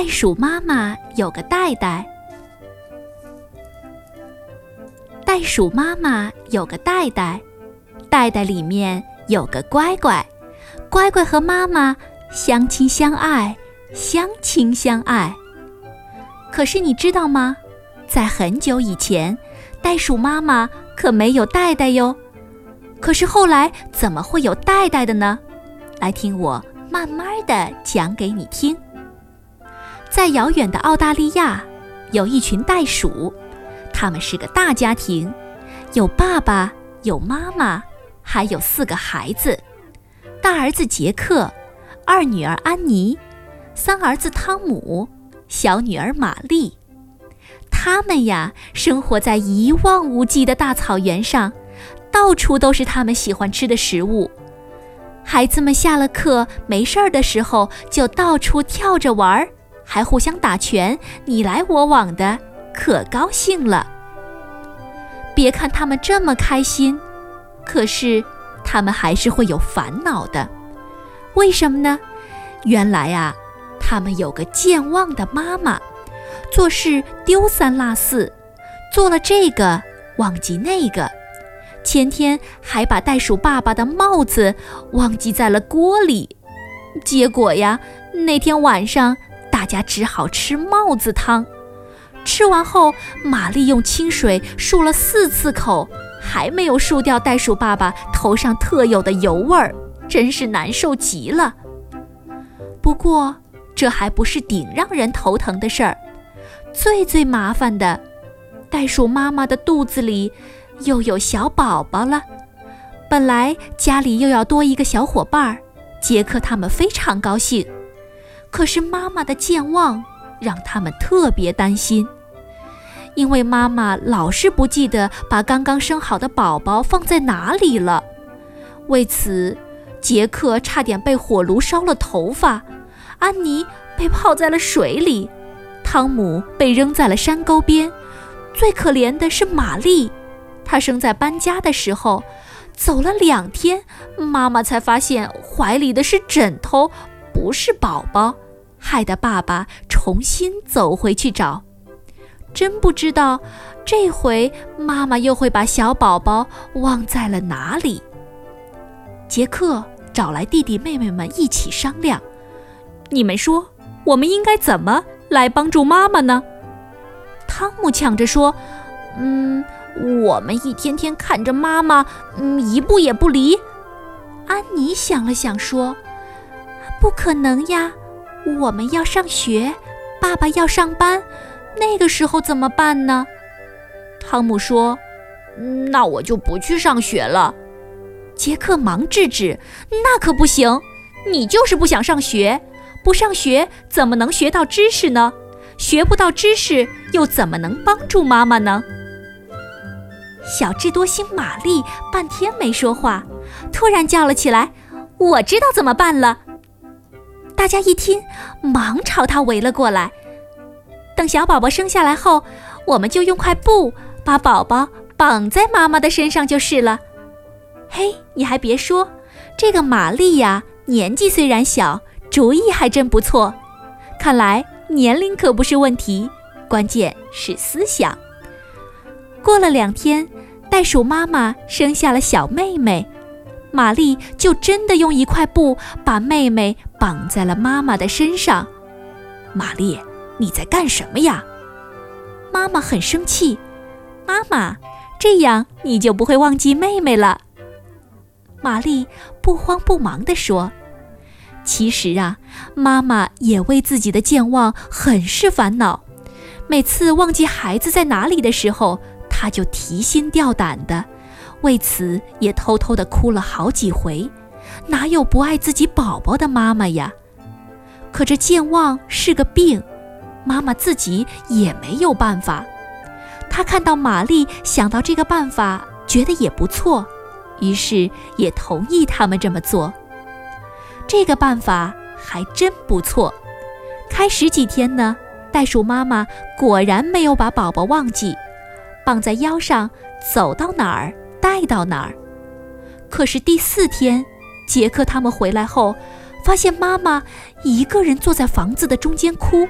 袋鼠妈妈有个袋袋。袋鼠妈妈有个袋袋，袋袋里面有个乖乖，乖乖和妈妈相亲相爱，相亲相爱。可是你知道吗？在很久以前，袋鼠妈妈可没有袋袋哟。可是后来怎么会有袋袋的呢？来听我慢慢的讲给你听。在遥远的澳大利亚，有一群袋鼠，他们是个大家庭，有爸爸，有妈妈，还有四个孩子：大儿子杰克，二女儿安妮，三儿子汤姆，小女儿玛丽。他们呀，生活在一望无际的大草原上，到处都是他们喜欢吃的食物。孩子们下了课没事儿的时候，就到处跳着玩儿，还互相打拳，你来我往的，可高兴了。别看他们这么开心，可是他们还是会有烦恼的。为什么呢？原来啊，他们有个健忘的妈妈。做事丢三落四，做了这个忘记那个，前天还把袋鼠爸爸的帽子忘记在了锅里，结果呀，那天晚上大家只好吃帽子汤。吃完后，玛丽用清水漱了四次口，还没有漱掉袋鼠爸爸头上特有的油味儿，真是难受极了。不过，这还不是顶让人头疼的事儿。最最麻烦的，袋鼠妈妈的肚子里又有小宝宝了。本来家里又要多一个小伙伴儿，杰克他们非常高兴。可是妈妈的健忘让他们特别担心，因为妈妈老是不记得把刚刚生好的宝宝放在哪里了。为此，杰克差点被火炉烧了头发，安妮被泡在了水里。汤姆被扔在了山沟边，最可怜的是玛丽，她生在搬家的时候，走了两天，妈妈才发现怀里的是枕头，不是宝宝，害得爸爸重新走回去找。真不知道这回妈妈又会把小宝宝忘在了哪里。杰克找来弟弟妹妹们一起商量，你们说我们应该怎么？来帮助妈妈呢？汤姆抢着说：“嗯，我们一天天看着妈妈，嗯，一步也不离。”安妮想了想说：“不可能呀，我们要上学，爸爸要上班，那个时候怎么办呢？”汤姆说：“那我就不去上学了。”杰克忙制止：“那可不行，你就是不想上学。”不上学怎么能学到知识呢？学不到知识又怎么能帮助妈妈呢？小智多星玛丽半天没说话，突然叫了起来：“我知道怎么办了！”大家一听，忙朝他围了过来。等小宝宝生下来后，我们就用块布把宝宝绑在妈妈的身上就是了。嘿，你还别说，这个玛丽呀，年纪虽然小。主意还真不错，看来年龄可不是问题，关键是思想。过了两天，袋鼠妈妈生下了小妹妹，玛丽就真的用一块布把妹妹绑在了妈妈的身上。玛丽，你在干什么呀？妈妈很生气。妈妈，这样你就不会忘记妹妹了。玛丽不慌不忙地说。其实啊，妈妈也为自己的健忘很是烦恼。每次忘记孩子在哪里的时候，她就提心吊胆的，为此也偷偷的哭了好几回。哪有不爱自己宝宝的妈妈呀？可这健忘是个病，妈妈自己也没有办法。她看到玛丽想到这个办法，觉得也不错，于是也同意他们这么做。这个办法还真不错。开始几天呢，袋鼠妈妈果然没有把宝宝忘记，绑在腰上，走到哪儿带到哪儿。可是第四天，杰克他们回来后，发现妈妈一个人坐在房子的中间哭，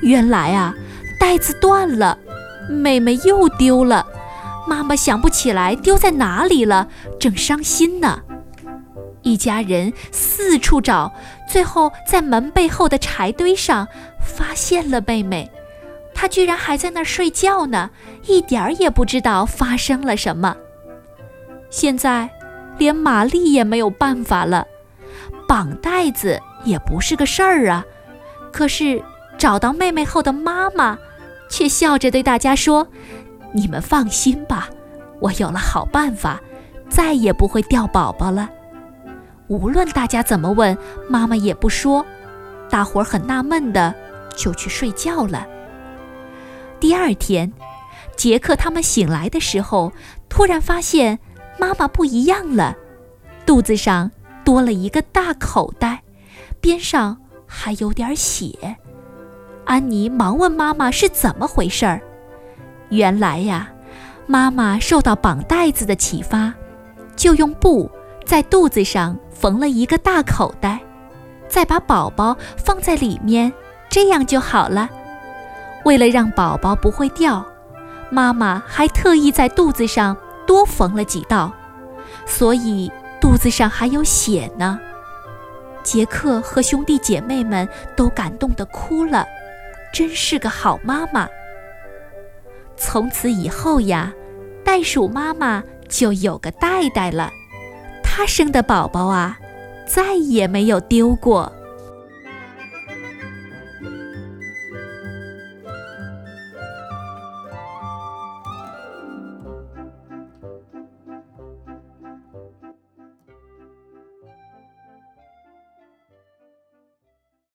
原来啊，带子断了，妹妹又丢了。妈妈想不起来丢在哪里了，正伤心呢。一家人四处找，最后在门背后的柴堆上发现了妹妹。她居然还在那儿睡觉呢，一点儿也不知道发生了什么。现在，连玛丽也没有办法了，绑带子也不是个事儿啊。可是找到妹妹后的妈妈，却笑着对大家说：“你们放心吧，我有了好办法，再也不会掉宝宝了。”无论大家怎么问，妈妈也不说。大伙很纳闷的，就去睡觉了。第二天，杰克他们醒来的时候，突然发现妈妈不一样了，肚子上多了一个大口袋，边上还有点血。安妮忙问妈妈是怎么回事儿。原来呀，妈妈受到绑带子的启发，就用布在肚子上。缝了一个大口袋，再把宝宝放在里面，这样就好了。为了让宝宝不会掉，妈妈还特意在肚子上多缝了几道，所以肚子上还有血呢。杰克和兄弟姐妹们都感动得哭了，真是个好妈妈。从此以后呀，袋鼠妈妈就有个袋袋了。它生的宝宝啊，再也没有丢过。